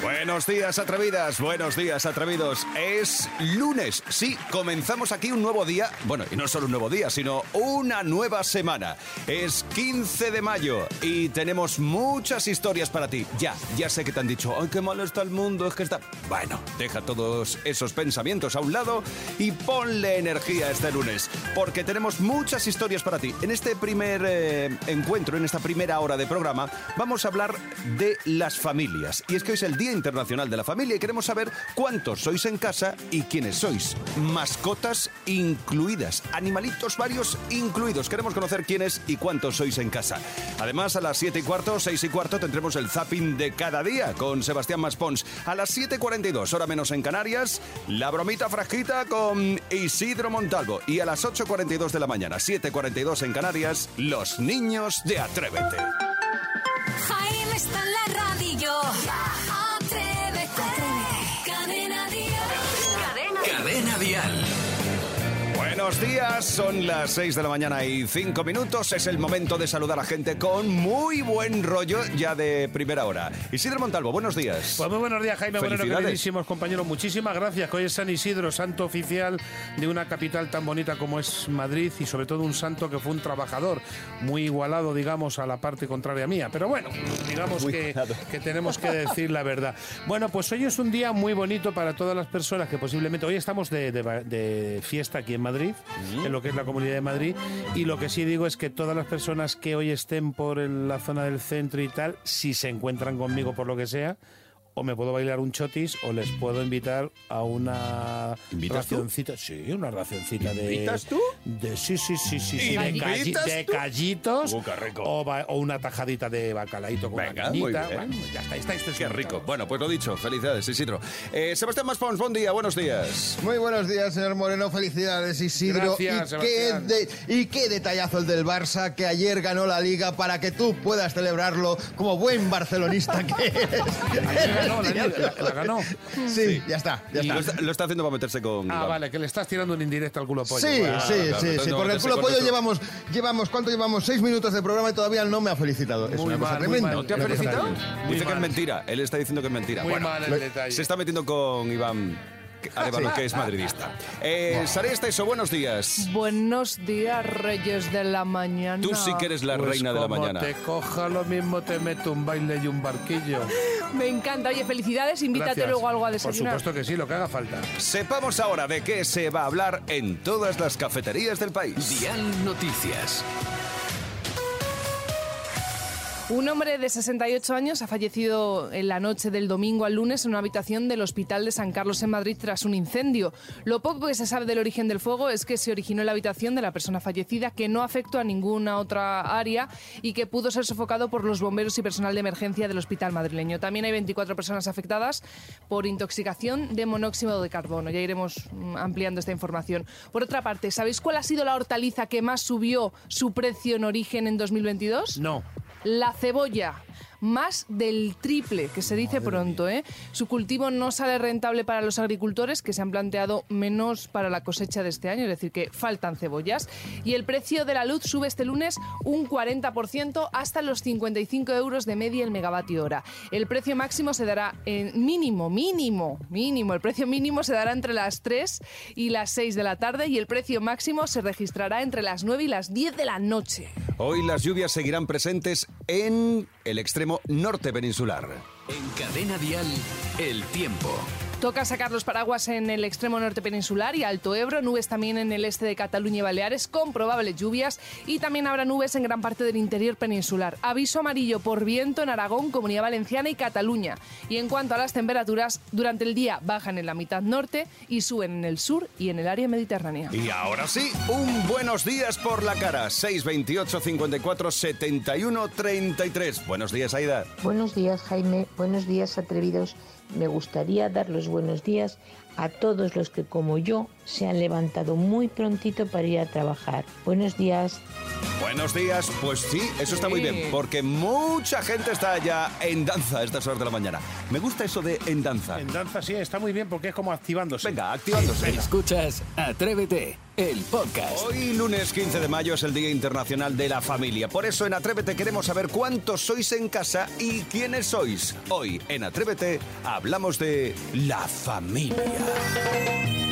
Buenos días, atrevidas. Buenos días, atrevidos. Es lunes. Sí, comenzamos aquí un nuevo día. Bueno, y no solo un nuevo día, sino una nueva semana. Es 15 de mayo y tenemos muchas historias para ti. Ya, ya sé que te han dicho, ay, qué mal está el mundo, es que está... Bueno, deja todos esos pensamientos a un lado y ponle energía este lunes, porque tenemos muchas historias para ti. En este primer eh, encuentro, en esta primera hora de programa, vamos a hablar de las familias. Y es que hoy es el Día Internacional de la Familia y queremos saber cuántos sois en casa y quiénes sois. Mascotas incluidas, animalitos varios incluidos. Queremos conocer quiénes y cuántos sois en casa. Además, a las 7 y cuarto, 6 y cuarto tendremos el zapping de cada día con Sebastián Maspons. A las 7.42, hora menos en Canarias, la bromita frasquita con Isidro Montalvo. Y a las 8.42 de la mañana, 7.42 en Canarias, los niños de Atrévete. Buenos días, son las 6 de la mañana y 5 minutos. Es el momento de saludar a gente con muy buen rollo ya de primera hora. Isidro Montalvo, buenos días. Pues muy buenos días, Jaime. Bueno, queridísimos compañeros. Muchísimas gracias. Hoy es San Isidro, santo oficial de una capital tan bonita como es Madrid y sobre todo un santo que fue un trabajador muy igualado, digamos, a la parte contraria mía. Pero bueno, digamos que, que tenemos que decir la verdad. Bueno, pues hoy es un día muy bonito para todas las personas que posiblemente... Hoy estamos de, de- de fiesta aquí en Madrid, en lo que es la Comunidad de Madrid, y lo que sí digo es que todas las personas que hoy estén por la zona del centro y tal, si se encuentran conmigo por lo que sea, o me puedo bailar un chotis o les puedo invitar a una ¿Invitas tú? racioncita. Sí, una racioncita de. ¿Invitas tú? De, sí, sí, sí, sí. sí, de, ¿Invitas calli- de callitos. Uh, qué rico. O, ba- o una tajadita de bacalaíto con Venga, una muy bien. Bueno, ya está, está esto es Qué rico. Bueno, pues lo dicho, felicidades, Isidro. Eh, Sebastián Maspons, buen día, buenos días. Muy buenos días, señor Moreno. Felicidades, Isidro. Gracias, y, qué de- y qué detallazo el del Barça, que ayer ganó la Liga para que tú puedas celebrarlo como buen barcelonista que eres. Ganó, la, la- la ganó. Sí, ya está, ya Lo está. lo está haciendo para meterse con. Ah, vale, que le estás tirando un indirecto al culo pollo. Sí, Bueno, sí, claro, sí, sí. no Porque el culo pollo llevamos, llevamos, ¿cuánto llevamos? Seis minutos de programa y todavía no me ha felicitado. Es Muy una cosa mal, tremenda. ¿No te ha felicitado? Dice que es mentira. Él está diciendo que es mentira. Muy Bueno, mal el detalle. se está metiendo con Iván Arevalo, que es madridista. Eh, Sara Esteso, buenos días. Buenos días, Reyes de la Mañana. Tú sí que eres la Pues reina de la como mañana. te coja lo mismo, te meto un baile y un barquillo. Me encanta. Oye, felicidades. Invítate Gracias. luego algo a Por desayunar. supuesto que sí, lo que haga falta. Sepamos ahora de qué se va a hablar en todas las cafeterías del país. Dial Noticias. Un hombre de 68 años ha fallecido en la noche del domingo al lunes en una habitación del Hospital de San Carlos en Madrid tras un incendio. Lo poco que se sabe del origen del fuego es que se originó en la habitación de la persona fallecida, que no afectó a ninguna otra área y que pudo ser sofocado por los bomberos y personal de emergencia del hospital madrileño. También hay 24 personas afectadas por intoxicación de monóxido de carbono. Ya iremos mm, ampliando esta información. Por otra parte, ¿sabéis cuál ha sido la hortaliza que más subió su precio en origen en 2022? No. La cebolla, más del triple, que se dice pronto. ¿eh? Su cultivo no sale rentable para los agricultores, que se han planteado menos para la cosecha de este año, es decir, que faltan cebollas. Y el precio de la luz sube este lunes un 40% hasta los 55 euros de media el megavatio hora. El precio máximo se dará en mínimo, mínimo, mínimo. El precio mínimo se dará entre las 3 y las 6 de la tarde y el precio máximo se registrará entre las 9 y las 10 de la noche. Hoy las lluvias seguirán presentes en el extremo norte peninsular. En Cadena Dial, el tiempo. Toca sacar los paraguas en el extremo norte peninsular y Alto Ebro, nubes también en el este de Cataluña y Baleares con probables lluvias y también habrá nubes en gran parte del interior peninsular. Aviso amarillo por viento en Aragón, Comunidad Valenciana y Cataluña. Y en cuanto a las temperaturas, durante el día bajan en la mitad norte y suben en el sur y en el área mediterránea. Y ahora sí, un buenos días por la cara. 628 54 71 33. Buenos días, Aida. Buenos días, Jaime. Buenos días, atrevidos. Me gustaría dar los buenos días a todos los que como yo se han levantado muy prontito para ir a trabajar. Buenos días. Buenos días, pues sí, eso está muy bien, porque mucha gente está ya en danza a estas horas de la mañana. Me gusta eso de en danza. En danza sí, está muy bien porque es como activándose. Venga, activándose. Escuchas Atrévete, el podcast. Hoy, lunes 15 de mayo, es el Día Internacional de la Familia. Por eso en Atrévete queremos saber cuántos sois en casa y quiénes sois. Hoy en Atrévete hablamos de la familia. Thank you.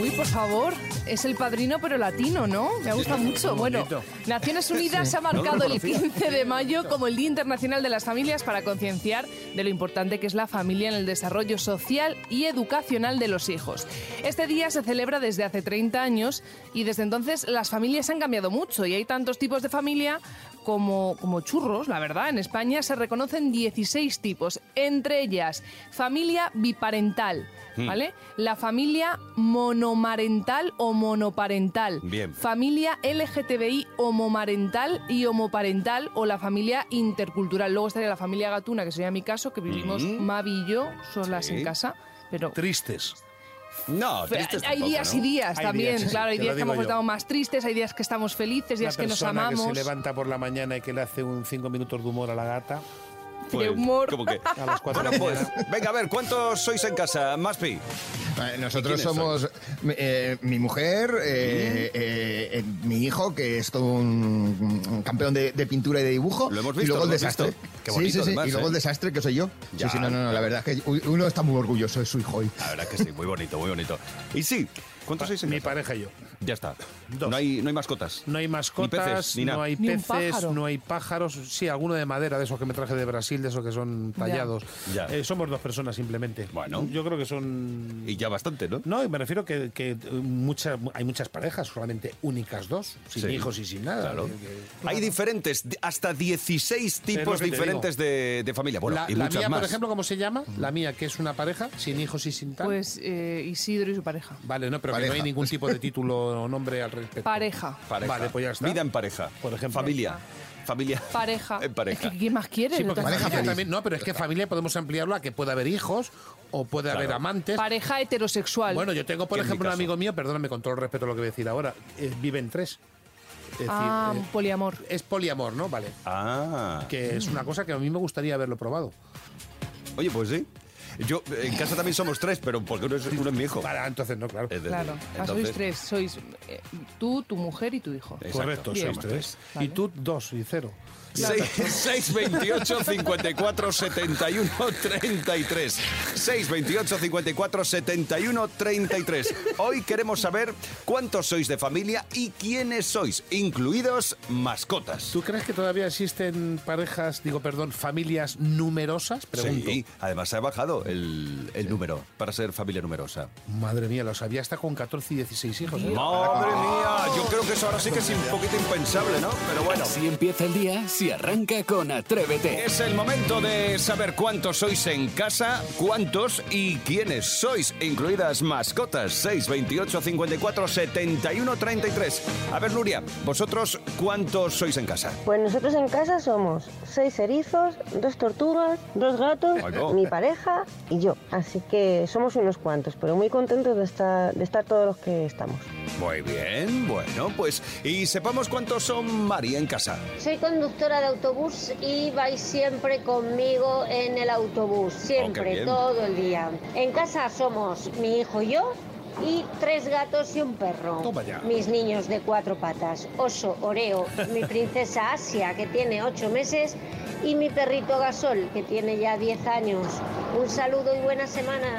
Uy, por favor, es el padrino pero latino, ¿no? Me gusta mucho. Bueno. Naciones Unidas ha marcado el conocía. 15 de mayo como el Día Internacional de las Familias para concienciar de lo importante que es la familia en el desarrollo social y educacional de los hijos. Este día se celebra desde hace 30 años y desde entonces las familias han cambiado mucho y hay tantos tipos de familia como, como churros, la verdad. En España se reconocen 16 tipos, entre ellas familia biparental. ¿Vale? La familia monomarental o monoparental. Bien. Familia LGTBI homomarental y homoparental o la familia intercultural. Luego estaría la familia gatuna, que sería mi caso, que vivimos Mavi y yo solas. Sí. en casa. Pero Tristes. No, tristes hay tampoco, días ¿no? y días Hay también, días, claro, hay te días lo que digo yo. estamos más tristes, hay días que estamos felices, días Una que nos persona amamos. que se levanta por la mañana y que le hace un cinco minutos de humor a la gata de humor. a las cuatro Bueno, pues, venga, a ver, ¿cuántos sois en casa? Maspi. Eh, Nosotros somos eh, mi mujer, eh, eh, eh, mi hijo, que es todo un, un campeón de, de pintura y de dibujo. Lo hemos y visto, luego lo el desastre. Qué sí, bonito, sí, sí. además, y luego ¿eh? el desastre, que soy yo. Ya. Sí, sí, no, no, no, la verdad es que uno está muy orgulloso de su hijo hoy. La verdad que sí, muy bonito, muy bonito. Y sí, ¿cuántos sois en Mi casa? pareja y yo. Ya está. Dos. No hay, no hay mascotas. No hay mascotas, Ni peces, ni nada. no hay Ni un peces, no hay pájaros. Sí, alguno de madera, de esos que me traje de Brasil, de esos que son tallados. Ya. Eh, somos dos personas simplemente. Bueno. Yo creo que son... Y ya bastante, ¿no? No, y me refiero que, que muchas, hay muchas parejas, solamente únicas dos, sin Sí. hijos y sin nada. Claro. Que- que- Hay diferentes, di- hasta 16 tipos diferentes de, de familia. Bueno, la y la muchas mía, más. por ejemplo, ¿cómo se llama? La mía, que es una pareja, sin hijos y sin tal. Pues eh, Isidro y su pareja. vale, no, pero que no hay ningún tipo de título o nombre al respecto. Pareja. Pareja. Vale, pues ya está. Vida en pareja. Por ejemplo. Familia. Familia. Pareja. En pareja. Es que, ¿Qué más quieres? Sí, porque Pareja familia feliz. también, no, pero es que familia podemos ampliarlo a que pueda haber hijos o puede haber amantes. Pareja heterosexual. Bueno, yo tengo, por ejemplo, un amigo mío, perdóname con todo el respeto a lo que voy a decir ahora, eh, vive en tres. Es decir, ah, eh, poliamor. es poliamor, ¿no? Vale. Ah. Que es una cosa que a mí me gustaría haberlo probado. Oye, pues sí. Yo, en casa también somos tres, pero porque uno es, uno es mi hijo. Para, entonces no, claro. Es decir, Claro. Ah, sois entonces- tres. Sois eh, tú, tu mujer y tu hijo. Exacto. Correcto, Bien. sois tres. Vale. Y tú dos y cero. Seis- 628 54 71 33 628 54 71 33 Hoy queremos saber cuántos sois de familia y quiénes sois, incluidos mascotas. ¿Tú crees que todavía existen parejas, digo, perdón, familias numerosas? Pregunto. Sí, además se ha bajado el, el número para ser familia numerosa. Madre mía, lo sabía hasta con 14 y 16 hijos. ¿eh? Madre mía, yo creo que eso ahora sí que es un poquito impensable, ¿no? Pero bueno. Si empieza el día, si arranca con Atrévete. Es el momento de saber cuántos sois en casa, cuántos y quiénes sois, incluidas mascotas. 628 54 71 33. A ver, Nuria, vosotros cuántos sois en casa. Pues nosotros en casa somos seis erizos, dos tortugas, dos gatos, Ay, no. mi pareja y yo. Así que somos unos cuantos, pero muy contentos de estar, de estar todos los que estamos. Muy bien, bueno, pues y sepamos cuántos son Mari en casa. Soy conductora de autobús y vais siempre conmigo en el autobús, Oh, siempre, todo el día. En casa somos mi hijo y yo y tres gatos y un perro. Toma ya. Mis niños de cuatro patas, Oso, Oreo, mi princesa Asia, que tiene ocho meses, y mi perrito Gasol, que tiene ya diez años. Un saludo y buena semana.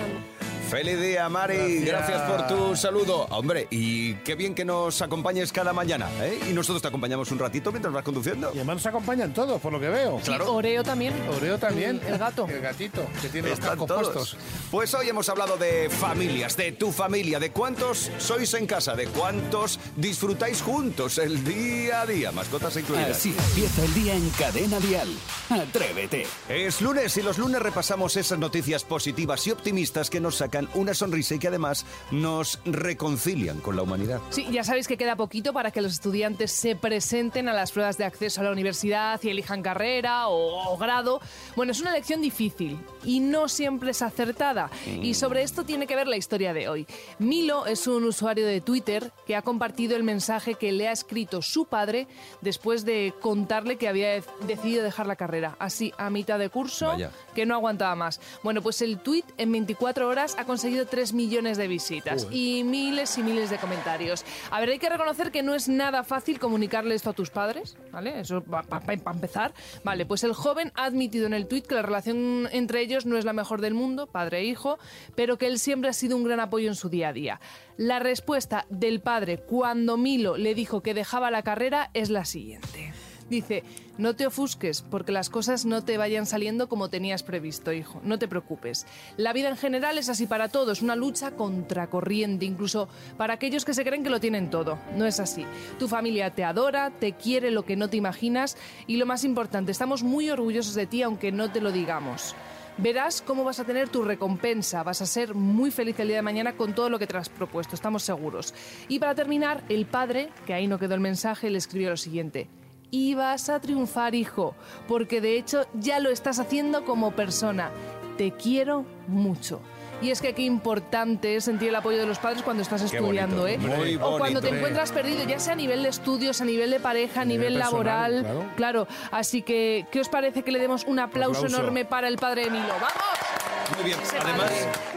Feliz día, Mari. Gracias. Gracias. por tu saludo. Hombre, y qué bien que nos acompañes cada mañana, ¿eh? Y nosotros te acompañamos un ratito mientras vas conduciendo. Y además nos acompañan todos, por lo que veo. Sí, Oreo también. Oreo también. El, el gato. El gatito, que tiene los Están todos. puestos. Pues hoy hemos hablado de familias, de tu familia, de cuántos sois en casa, de cuántos disfrutáis juntos el día a día, mascotas incluidas. Así empieza el día en Cadena Dial. Atrévete. Es lunes y los lunes repasamos esas noticias positivas y optimistas que nos sacan sacan una sonrisa y que además nos reconcilian con la humanidad. Sí, ya sabéis que queda poquito para que los estudiantes se presenten a las pruebas de acceso a la universidad y elijan carrera o, o grado. Bueno, es una elección difícil y no siempre es acertada. Y sobre esto tiene que ver la historia de hoy. Milo es un usuario de Twitter que ha compartido el mensaje que le ha escrito su padre después de contarle que había decidido dejar la carrera. Así, a mitad de curso, Vaya. que no aguantaba más. Bueno, pues el tweet en 24 horas ha conseguido 3 millones de visitas y miles y miles de comentarios. A ver, hay que reconocer que no es nada fácil comunicarle esto a tus padres, ¿vale? Eso para empezar. Vale, pues el joven ha admitido en el tweet que la relación entre ellos no es la mejor del mundo, padre e hijo, pero que él siempre ha sido un gran apoyo en su día a día. La respuesta del padre cuando Milo le dijo que dejaba la carrera es la siguiente. Dice, no te ofusques porque las cosas no te vayan saliendo como tenías previsto, hijo. No te preocupes. La vida en general es así para todos, una lucha contracorriente, incluso para aquellos que se creen que lo tienen todo. No es así. Tu familia te adora, te quiere lo que no te imaginas y lo más importante, estamos muy orgullosos de ti aunque no te lo digamos. Verás cómo vas a tener tu recompensa, vas a ser muy feliz el día de mañana con todo lo que te has propuesto, estamos seguros. Y para terminar, el padre, que ahí no quedó el mensaje, le escribió lo siguiente. Y vas a triunfar, hijo, porque de hecho ya lo estás haciendo como persona. Te quiero mucho. Y es que qué importante es sentir el apoyo de los padres cuando estás Qué estudiando, bonito, ¿eh? muy o cuando te encuentras perdido, ya sea a nivel de estudios, a nivel de pareja, a nivel, nivel personal, laboral. claro. Claro, así que, ¿qué os parece que le demos un aplauso, aplauso. enorme para el padre de Milo? ¡Vamos! Muy bien, además,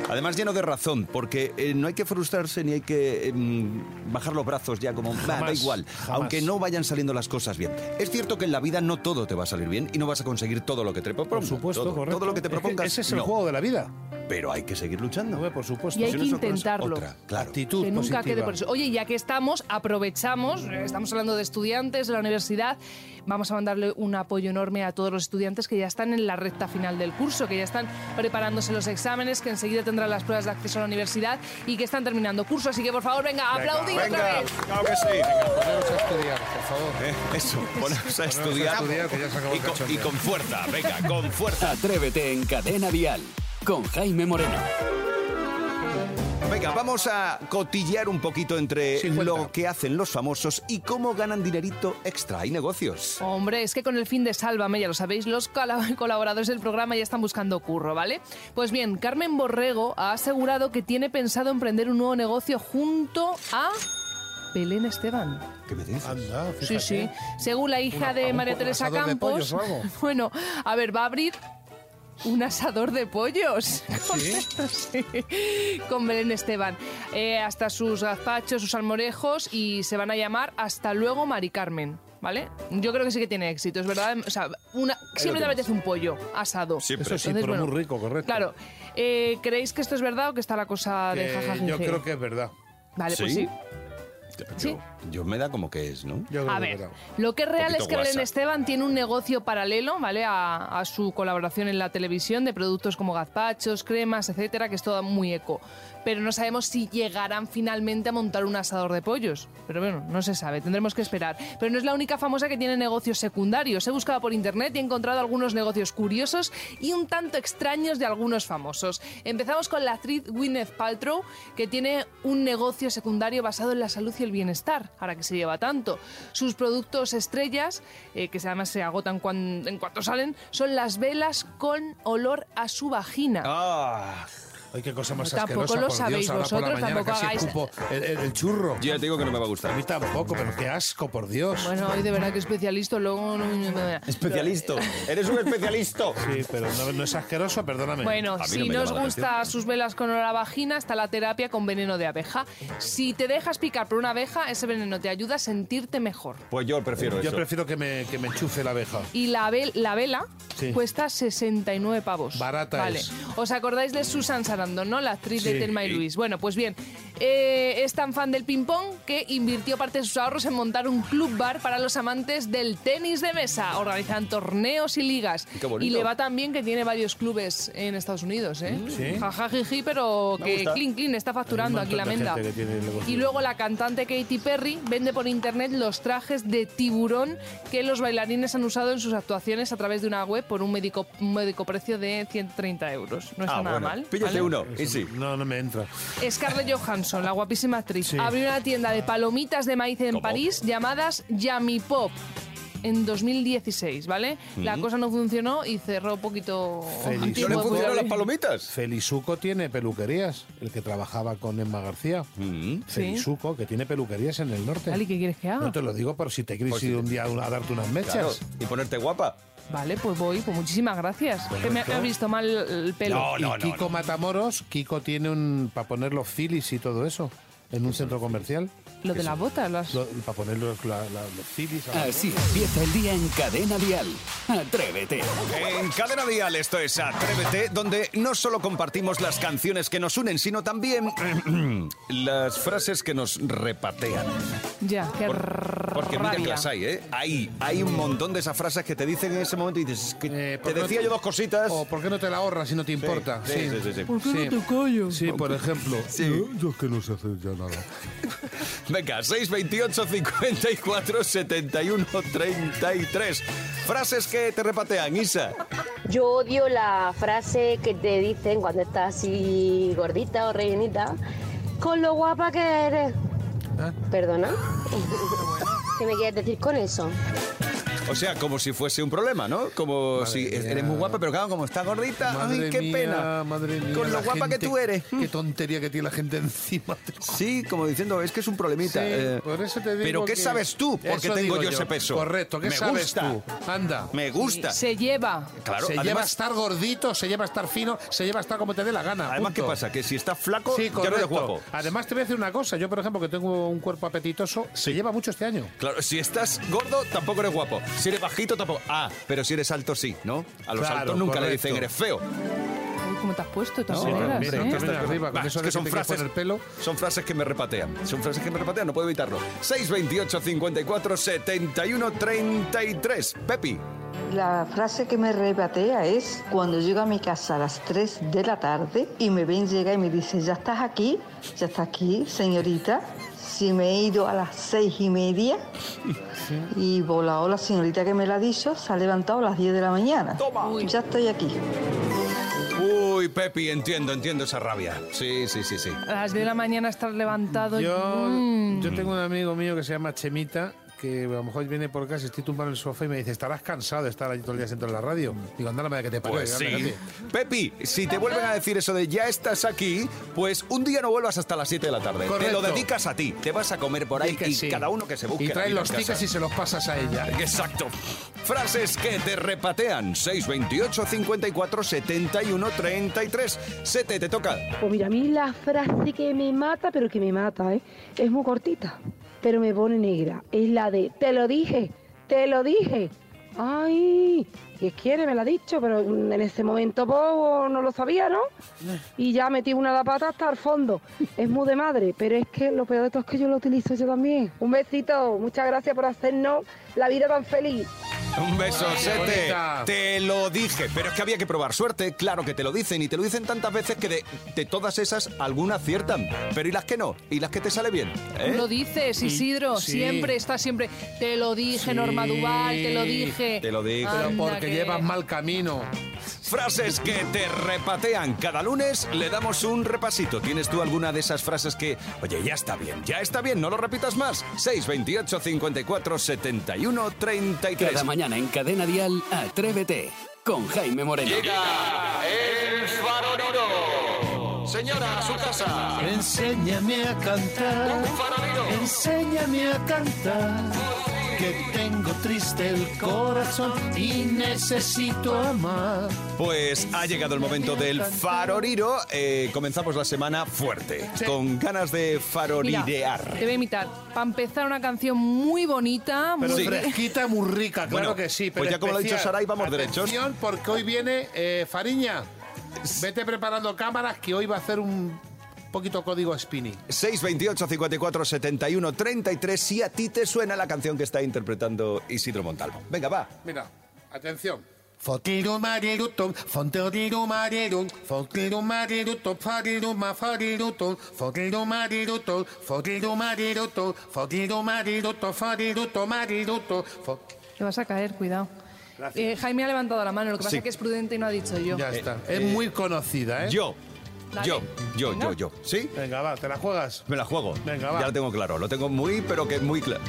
además lleno de razón, porque eh, no hay que frustrarse ni hay que em, bajar los brazos ya como, "Bah, da Jamás, igual, jamás. aunque no vayan saliendo las cosas bien. Es cierto que en la vida no todo te va a salir bien y no vas a conseguir todo lo que te propongas. Por supuesto, todo, correcto. todo lo que te Es que propongas. ese es el no. juego de la vida. Pero hay que seguir luchando. Hombre, por supuesto. Y hay Si que otra intentarlo. Otra, claro. Actitud que nunca positiva. quede por eso. Oye, ya que estamos, aprovechamos, eh, estamos hablando de estudiantes de la universidad, vamos a mandarle un apoyo enorme a todos los estudiantes que ya están en la recta final del curso, que ya están preparándose los exámenes, que enseguida tendrán las pruebas de acceso a la universidad y que están terminando curso. Así que, por favor, venga, aplaudir otra Venga, vez. claro que sí. Poneros a estudiar, por favor. Eh, Eso, poneros a a estudiar, estudiar, que ya se acabó y, con, cachondeo. y con fuerza, venga, con fuerza. Atrévete en Cadena Dial con Jaime Moreno. Venga, vamos a cotillear un poquito entre lo que hacen los famosos y cómo ganan dinerito extra. Hay negocios. Hombre, es que con el fin de Sálvame, ya lo sabéis, los cola- colaboradores del programa ya están buscando curro, ¿vale? Pues bien, Carmen Borrego ha asegurado que tiene pensado emprender un nuevo negocio junto a Belén Esteban. ¿Qué me dices? Anda, Sí, fíjate. sí. Según la hija Una- de María Teresa asador de Campos. pollos. Bueno, a ver, va a abrir un asador de pollos. Sí. Con Belén Esteban. Eh, hasta sus gazpachos, sus almorejos y se van a llamar Hasta luego Mari Carmen. ¿Vale? Yo creo que sí que tiene éxito, es verdad. O sea, una, siempre te apetece un pollo asado. Siempre. Eso sí, pero muy rico, correcto. Claro. Eh, ¿Creéis que esto es verdad o que está la cosa de jajaja? yo creo que es verdad. Vale, pues ¿Sí? sí. Sí. Yo, yo me da como que es, ¿no? Yo creo A que ver, lo que es real es que Belén guasa. Esteban tiene un negocio paralelo, ¿vale? A, a su colaboración en la televisión de productos como gazpachos, cremas, etcétera, que es todo muy eco. Pero no sabemos si llegarán finalmente a montar un asador de pollos. Pero bueno, no se sabe, tendremos que esperar. Pero no es la única famosa que tiene negocios secundarios. He buscado por internet y he encontrado algunos negocios curiosos y un tanto extraños de algunos famosos. Empezamos con la actriz Gwyneth Paltrow, que tiene un negocio secundario basado en la salud y el bienestar, ahora que se lleva tanto. Sus productos estrellas, eh, que además se agotan en cuanto salen, son las velas con olor a su vagina. Ah, Ay, qué cosa más Tampoco asquerosa, lo por sabéis Dios, por la vosotros, mañana tampoco casi hagáis- escupo el, el- el churro. yo ya te digo que no me va a A gustar. mí tampoco, pero qué asco, por Dios. Bueno, hoy de verdad que especialista, luego... Especialista. Eres un especialista. Sí, pero no, no es asqueroso, perdóname. Bueno, A si no me no os llama la gusta sus velas con olor a vagina, está la terapia con veneno de abeja. Si te dejas picar por una abeja, ese veneno te ayuda a sentirte mejor. Pues yo prefiero Yo eso. prefiero que me, que me enchufe la abeja. Y la, la vela Sí. cuesta 69 pavos. Barata vale. es. ¿Os acordáis de Susan Sarandon, no? La actriz de Sí. Telma y Luis. Bueno, pues bien, Eh, es tan fan del ping-pong que invirtió parte de sus ahorros en montar un club bar para los amantes del tenis de mesa. Organizan torneos y ligas. Qué. Y le va tan bien que tiene varios clubes en Estados Unidos, ¿eh? Sí. Jajajiji, pero Me que clean clean está facturando aquí la menda. Y luego la cantante Katy Perry vende por internet los trajes de tiburón que los bailarines han usado en sus actuaciones a través de una web por un médico, un médico precio de 130 euros. No está Ah, nada bueno. mal. Píllate ¿vale? uno. Y sí. No, no me entra. Scarlett Johansson, la guapísima actriz, Sí. abrió una tienda de palomitas de maíz en ¿Cómo? París llamadas Yummy Pop en 2016, ¿vale? La cosa no funcionó y cerró un poquito Feliz. ¿No le de funcionaron las palomitas? Felizuco tiene peluquerías, el que trabajaba con Emma García. Mm. Felizuco, que tiene peluquerías en el norte. ¿y ¿qué quieres que haga? No te lo digo por si te quieres Por si ir te- un día a darte unas mechas. Claro. Y ponerte guapa. Vale, pues voy, pues muchísimas gracias. que me esto- has visto mal el pelo. No, no, y Kiko Matamoros, Kiko tiene un para poner los filis y todo eso en un centro comercial. Lo de las botas, las... para poner los, la- la- los. Así empieza el día en Cadena Dial. Atrévete. En Cadena Dial, esto es Atrévete, donde no solo compartimos las canciones que nos unen, sino también las frases que nos repatean. Ya, qué Por- porque mira que las hay, ¿eh? Hay, hay un montón de esas frases que te dicen en ese momento y dices, es que Eh, te ¿por qué no decía yo dos cositas. O ¿por qué no te la ahorras si no te importa? sí, sí, sí, sí. ¿Por qué Sí. no te callo? Sí, por ejemplo. Sí. Yo, yo es que no sé hacer ya nada. Venga, 628 54 71 33. Frases que te repatean, Isa. Yo odio la frase que te dicen cuando estás así gordita o rellenita, con lo guapa que eres. ¿Ah? ¿Perdona? ¿Qué me quieres decir con eso? O sea, como si fuese un problema, ¿no? Como Madre si mía. eres muy guapa, pero claro, como está gordita, Madre ay, qué mía, pena. Madre mía, Con lo guapa que tú eres. Qué tontería que tiene la gente encima. Sí, como diciendo, es que es un problemita. Sí, eh, por eso te digo pero ¿qué que- sabes tú? Porque tengo yo ese peso. Correcto, ¿qué Me sabes gusta. tú? Anda. Me gusta. Se lleva. Claro, se lleva a estar gordito, se lleva a estar fino, se lleva a estar como te dé la gana. además ¿qué pasa? Que si estás flaco, Sí, ya no eres guapo. Además te voy a decir una cosa, yo por ejemplo que tengo un cuerpo apetitoso, se lleva mucho este año. Claro, si estás gordo, tampoco eres guapo. Si eres bajito, tampoco. Ah, pero si eres alto, sí, ¿no? A los Claro, altos nunca le correcto. dicen eres feo. Uy, ¿Cómo te has puesto? de todas maneras, hombre, ¿eh? También estás- arriba, con Bah, eso es de que son que te quieres frases, poner pelo. son frases que me repatean. Son frases que me repatean, no puedo evitarlo. 628 54 71 33. Pepi. La frase que me rebatea es cuando llego a mi casa a las 3 de la tarde y me ven llegar y me dice, ¿ya estás aquí? ¿Ya está aquí, señorita? Si me he ido a las seis y media y volado la señorita que me la ha dicho se ha levantado a las 10 de la mañana. Toma. Ya estoy aquí. Uy, Pepi, entiendo, entiendo esa rabia. Sí, sí, sí, sí. A las 10 de la mañana estar levantado. Yo, Mm. yo tengo un amigo mío que se llama Chemita, que a lo mejor viene por casa, estoy tumbado en el sofá y me dice, estarás cansado de estar allí todo el día sentado en la radio. Digo, anda la madre que te parió. Pues sí. Pepi, si te vuelven a decir eso de ya estás aquí, pues un día no vuelvas hasta las 7 de la tarde. Te Correcto. lo dedicas a ti. Te vas a comer por ahí y sí. cada uno que se busque. Y traes los tickets y se los pasas a ella. Exacto. Frases que te repatean. 628 54 71 33. Sete, te toca. Pues mira, a mí la frase que me mata, pero que me mata, ¿eh? es muy cortita, pero me pone negra. Es la de, te lo dije, te lo dije. Ay, que quiere, me lo ha dicho, pero en ese momento pues, no lo sabía, ¿no? Y ya metí una la pata hasta el fondo. Es muy de madre, pero es que lo peor de todo es que yo lo utilizo yo también. Un besito, muchas gracias por hacernos la vida tan feliz. Un beso, Sete. Te lo dije, pero es que había que probar suerte. Claro que te lo dicen y te lo dicen tantas veces que de, de todas esas algunas aciertan. Pero ¿y las que no? ¿Y las que te sale bien? ¿Eh? Lo dices, Isidro, sí. siempre, está siempre. Te lo dije, Sí. Norma Duval, te lo dije. Te lo dije. Pero porque llevas mal camino. Frases que te repatean. Cada lunes le damos un repasito. ¿Tienes tú alguna de esas frases que, oye, ya está bien, ya está bien, no lo repitas más? 628 54 71 33. Cada mañana en Cadena Dial, Atrévete. Con Jaime Moreno. Llega el farolero. Señora, a su casa. Enséñame a cantar, Un farolero. enséñame a cantar, que tengo triste el corazón y necesito amar. Pues ha llegado el momento del faroriro. Eh, comenzamos la semana fuerte, con ganas de Mira, farorirear. te voy a imitar. Para empezar, una canción muy bonita. Pero muy fresquita, muy rica, claro Bueno, que sí. pues pero ya como lo ha dicho. Saray, vamos derechos. Atención, porque hoy viene eh, Fariña. Vete preparando cámaras que hoy va a hacer Un poquito código Spini. 628 54 71 33 si a ti te suena la canción que está interpretando Isidro Montalvo. Venga, va. Mira, atención. Fotiru marirutum, fotiru marirum, fotiru marirutum, fariru ma farirutum, fotiru marirutum, fotiru marirutum, fotiru marirutum, farirutum marirutum, fo- Te vas a caer, cuidado. Eh, Jaime ha levantado la mano, lo que pasa Sí. es que es prudente y no ha dicho yo. Ya está. Es muy conocida, ¿eh? Yo. Dale. Yo, yo, Venga. yo, yo. ¿Sí? Venga, va, ¿te la juegas? Me la juego. Venga, va. Ya lo tengo claro. Lo tengo muy, pero que muy claro.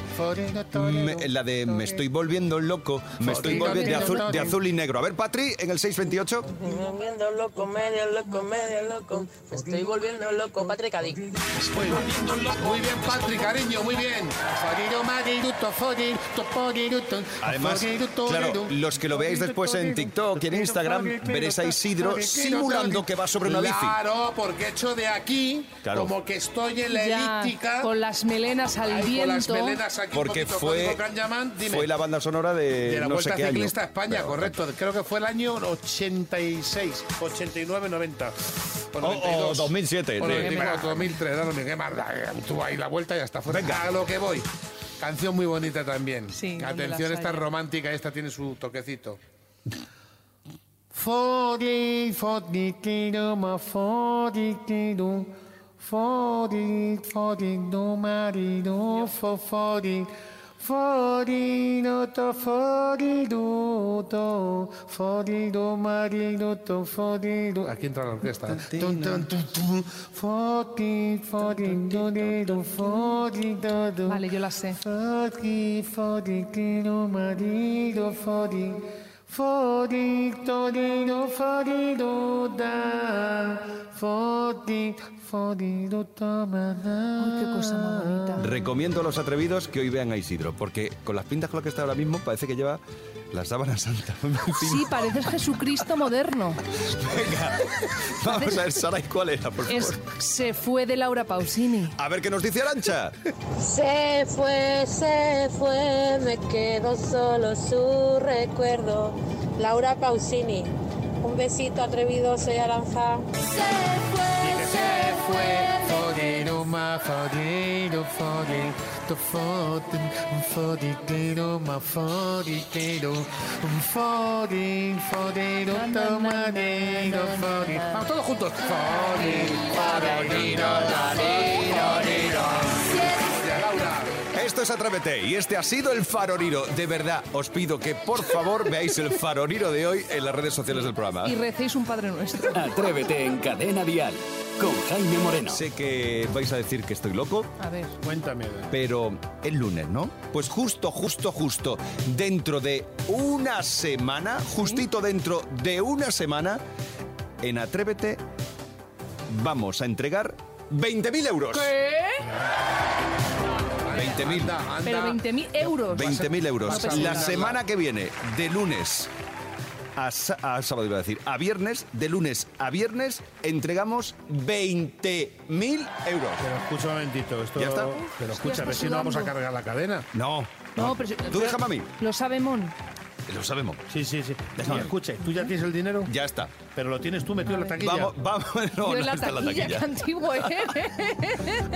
Me- la de me estoy volviendo loco, me estoy volviendo de azul, de azul y negro. A ver, Patri, en el 628. Me estoy volviendo loco, medio loco, medio loco. Me estoy volviendo loco, Patrick Adic. Muy bien, muy bien, Patrick, cariño, muy bien. Foriru mariruto, foriruto, foriruto, Además, claro, los que lo veáis después en TikTok y en Instagram, veréis a Isidro simulando que va sobre una bici. Claro, porque he hecho de aquí Claro. como que estoy en la Ya, elíptica. con las melenas al ahí viento. con las melenas aquí, Porque fue, Canyaman. Dime. fue la banda sonora de, de la no Vuelta sé qué año. Ciclista a España, Pero- correcto. Creo que fue el año 86, 89, 90. O, O- 92. o 2007, O sí. 94, 2003, da lo mismo. Qué más da, eh, Tú ahí la vuelta y ya está. Venga, a lo que voy. Canción muy bonita también. Sí, Atención, esta es romántica, esta tiene su toquecito. Fuori, fuori, tiro, ma fuori, tiro, fuori, fuori, domani, no, fuori, fuori, noto, fuori, tutto, fuori, domani, tutto, fuori, tutto. chi entra la orquesta. Fuori, fuori, tutto, fuori, tutto. Vale, io la sé. Fuori, fuori, tiro, marito, fuori. Fori, torino, fori, do, da. Fori, fori, do, toma, da. Recomiendo a los atrevidos que hoy vean a Isidro, porque con las pintas con las que está ahora mismo parece que lleva la sábana santa. Sí, pareces Jesucristo moderno. Vamos a ver, Sara, ¿y cuál era, por favor? Es Se fue de Laura Pausini. A ver qué nos dice Arancha. Se fue, se fue, me quedó solo su recuerdo. Laura Pausini. Un besito atrevido, soy Aranza. que se fue. Forero, ma, forero, forero, to, foten, un forero, ma, forero, un foren, forero, tomadero, forero. Vamos todos juntos. Esto es Atrévete y este ha sido el Faroriro. De verdad, os pido que por favor veáis el Faroriro de hoy en las redes sociales del programa. Y recéis un Padre Nuestro. Atrévete en Cadena Dial con Jaime Moreno. Sé que vais a decir que estoy loco, A ver. Cuéntame. pero el lunes, ¿no? Pues justo, justo, justo, dentro de una semana, justito dentro de una semana, en Atrévete vamos a entregar 20.000 euros. ¿Qué? 20.000. Pero 20.000 euros. 20.000 euros. La semana que viene, de lunes a, sábado, iba a decir, a viernes, de lunes a viernes, entregamos 20.000 euros. Pero escucha un momentito, esto... ¿Ya está? Pero escucha, a ver si no vamos a cargar la cadena. No, No, pero, Tú pero- déjame a mí. Lo sabe Mon. lo sabemos. Sí, sí, sí. Déjame. Y escucha, ¿tú ya tienes el dinero? Ya está. Pero lo tienes tú metido en la taquilla. Vamos, vamos. No, no la está en la taquilla, taquilla. qué antiguo eres.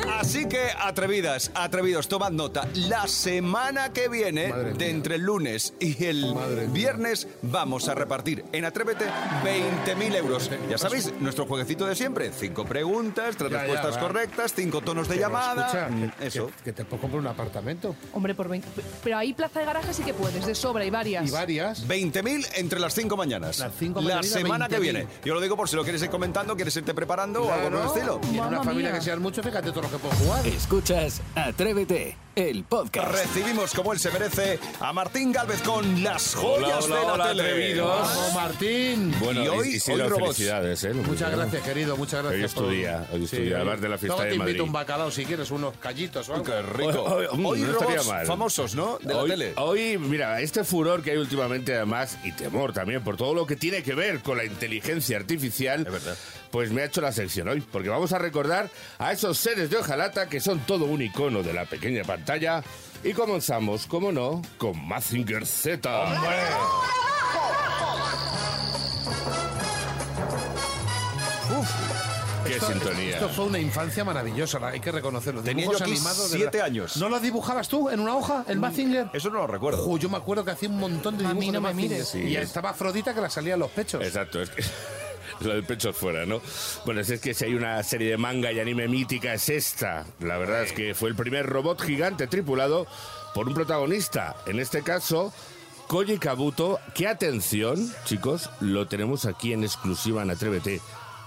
Así que atrevidas, atrevidos, tomad nota. La semana que viene, de entre el lunes y el viernes, vamos a repartir en Atrévete 20.000 euros. Ya sabéis, nuestro jueguecito de siempre. Cinco preguntas, tres Ya, respuestas correctas, cinco tonos de llamada. escucha, Mm, que- Eso. Que, que te puedo comprar un apartamento. Hombre, por 20. Pero ahí plaza de garaje sí que puedes, de sobra y varias. Y varias. 20.000 entre las cinco mañanas. Las cinco la mañanitas, semana que 20.000. viene. Yo lo digo por si lo quieres ir comentando, quieres irte preparando o algo por el estilo. Y en una Mamma familia mía. que sean muchos, fíjate todo lo que puedo jugar. Escuchas Atrévete, el podcast. Recibimos como él se merece a Martín Galvez con las joyas Hola, hola, de la hola, tele. atrevidos. Vamos, Martín. Bueno, Y hoy- Isidro, hoy robots. felicidades, ¿eh? Muchas gracias, querido, muchas gracias. Hoy es tu por- día, hoy es tu día, además de la fiesta Luego de te Madrid. invito un bacalao si quieres, unos callitos o algo. Qué rico. Hoy- hoy- Hoy no estaría robots mal. famosos, ¿no? De la tele. Hoy, mira, este furor que hay últimamente, además, y temor también por todo lo que tiene que ver con la inteligencia artificial, pues me ha hecho la sección hoy, porque vamos a recordar a esos seres de hojalata que son todo un icono de la pequeña pantalla. Y comenzamos, como no, con Mazinger Z. ¿Qué Qué esto, sintonía. esto fue una infancia maravillosa, hay que reconocerlo. Tenía yo aquí siete años. Mm, ¿No los dibujabas tú en una hoja, el Mazinger? Eso no lo recuerdo. Yo me acuerdo que hacía un montón de A dibujos mí no de me Mazinger. mires. Sí, y es- estaba Afrodita que la salía a los pechos. Exacto, es que lo del pecho fuera, ¿no? Bueno, es que si hay una serie de manga y anime mítica es esta. La verdad es que fue el primer robot gigante tripulado por un protagonista. En este caso, Koji Kabuto. Que atención, chicos, lo tenemos aquí en exclusiva en Atrévete.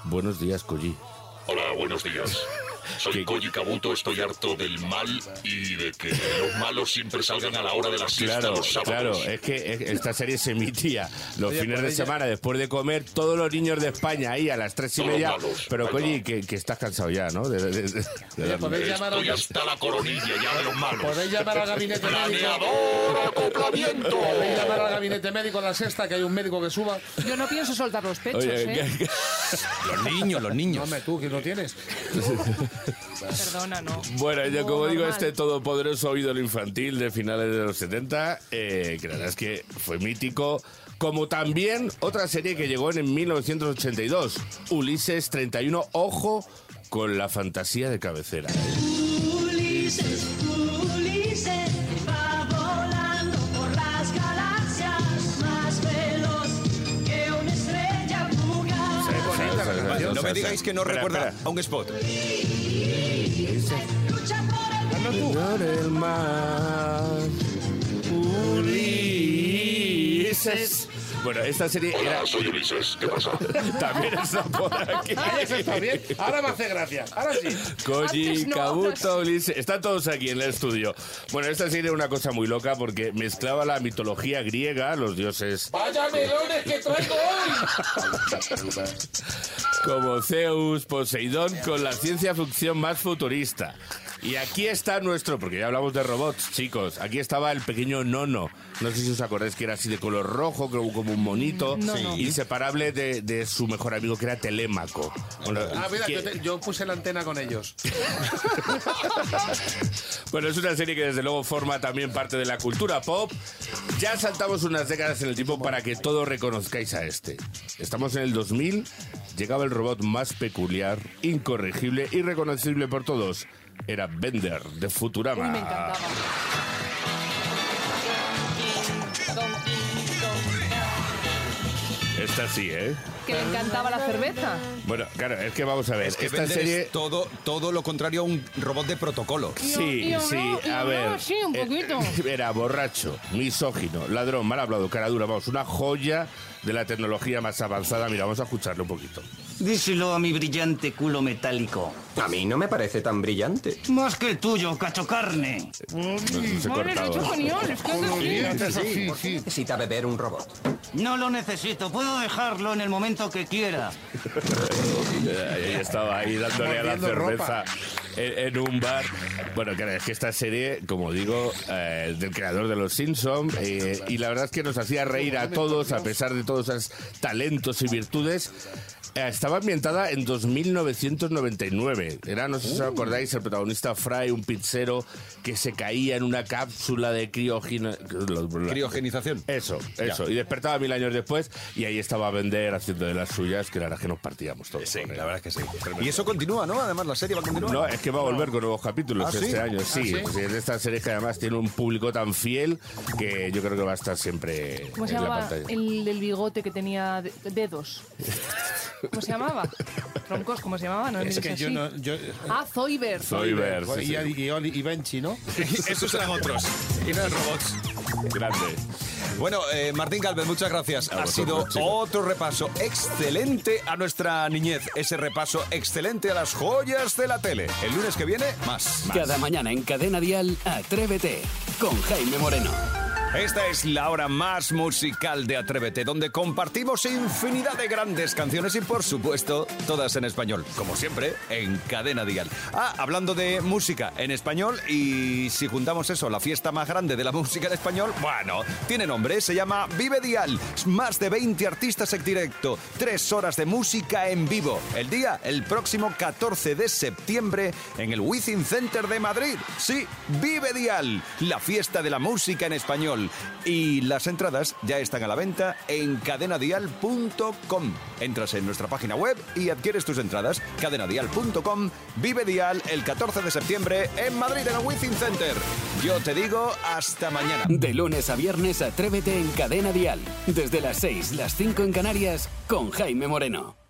Buenos días, Koji. Hola, buenos días. Soy Koji Kabuto, estoy harto del mal y de que los malos siempre salgan a la hora de la siesta Claro, los claro, sábados. es que esta serie se emitía los Oye, fines de ella- semana después de comer, todos los niños de España ahí a las tres y Todos media. malos, Pero, Koji, que, que estás cansado ya, ¿no? De- de- de- de- de Oye, darle. podéis llamar, Estoy hasta la coronilla ya de los malos. podéis llamar al gabinete médico. Podéis llamar al gabinete médico a la sexta, que hay un médico que suba. Yo no pienso soltar los pechos, Oye, ¿eh? que- que- Los niños, los No, niños. hombre, tú, que no tienes. Perdona, no. Bueno, yo como digo, normal. este todopoderoso ídolo infantil de finales de los 70, eh, que la verdad es que fue mítico, como también otra serie que llegó en 1982, Ulises 31, ojo con la fantasía de cabecera. Ulises, Ulises va volando por las galaxias más veloz que una estrella canción. No me digáis que no recuerda a un spot. Lucha por el mar, Ulises. Bueno, esta serie era... Hola, soy Ulises. ¿Qué pasa? También está por aquí. Está bien. Ahora me hace gracia. Ahora sí. Koji, no, Kabuto, Ulises, están todos aquí en el estudio. Bueno, esta serie era una cosa muy loca porque mezclaba la mitología griega, los dioses ¡Vaya melones que traigo hoy! como Zeus, Poseidón, con la ciencia ficción más futurista. Y aquí está nuestro, porque ya hablamos de robots, chicos. Aquí estaba el pequeño Nono. No sé si os acordáis que era así de color rojo, como, como un monito, No, no. inseparable de, de su mejor amigo que era Telémaco. Bueno, Ah, mira, que- yo, te- yo puse la antena con ellos. Bueno, es una serie que desde luego forma también parte de la cultura pop. Ya saltamos unas décadas en el tiempo para que todos reconozcáis a este. Estamos en el 2000, llegaba el robot más peculiar, incorregible y reconocible por todos. Era Bender, de Futurama. Uy, me encantaba. Esta sí, ¿eh? Que me encantaba la cerveza. Bueno, claro, es que vamos a ver. Es que esta Bender serie... es todo, todo lo contrario a un robot de protocolo. Sí, Yo- yo sí, no, a ver. sí, un eh, poquito. Era borracho, misógino, ladrón, mal hablado, cara dura, vamos, una joya de la tecnología más avanzada. Mira, vamos a escucharlo un poquito. Díselo a mi brillante culo metálico. A mí no me parece tan brillante. Más que el tuyo, cacho carne. Necesita beber un robot. No lo necesito, puedo dejarlo en el momento que quiera. Ahí estaba, ahí dándole a la cerveza en, en un bar. Bueno, claro, es que esta serie, como digo, eh, del creador de Los Simpsons, eh, y la verdad es que nos hacía reír a todos, a pesar de todos esos talentos y virtudes. Eh, Estaba ambientada en 2999. Era, no sé si os acordáis, el protagonista Fry, un pizzero que se caía en una cápsula de criogena... Criogenización. Eso, eso. Y despertaba mil años después y ahí estaba Bender haciendo de las suyas, que la verdad es que nos partíamos todos. Sí, la verdad es que sí. Y eso continúa, ¿no? Además, la serie va a continuar. No, es que va a volver con nuevos capítulos ¿Ah, sí? este año. ¿Ah, Sí, pues es de estas series que además tiene un público tan fiel que yo creo que va a estar siempre ¿Cómo se en la llamaba pantalla. el del bigote que tenía de- dedos? ¿Cómo se llamaba? Troncos, ¿cómo se llamaba? No, Es que yo así. no. Yo, Ah, Zoiber. Zoiber, sí, y, sí. y, y, Oli- y Benchi, ¿no? Esos eran otros. Y no eran robots. Grande. Bueno, eh, Martín Galvez, muchas gracias. A ha vosotros, sido chicos. otro repaso excelente a nuestra niñez. Ese repaso excelente a las joyas de la tele. El lunes que viene, más. más. Cada mañana en Cadena Dial, Atrévete con Jaime Moreno. Esta es la hora más musical de Atrévete, donde compartimos infinidad de grandes canciones y, por supuesto, todas en español, como siempre, en Cadena Dial. Ah, hablando de música en español, y si juntamos eso, la fiesta más grande de la música en español, bueno, tiene nombre, se llama Vive Dial. Más de 20 artistas en directo, tres horas de música en vivo. El día, el próximo 14 de septiembre, en el Within Center de Madrid. Sí, Vive Dial, la fiesta de la música en español. Y las entradas ya están a la venta en cadenadial.com. Entras en nuestra página web y adquieres tus entradas. cadenadial.com. Vive Dial el 14 de septiembre en Madrid en el Wizzing Center. Yo te digo hasta mañana. De lunes a viernes, atrévete en Cadena Dial. Desde las 6, las 5 en Canarias, con Jaime Moreno.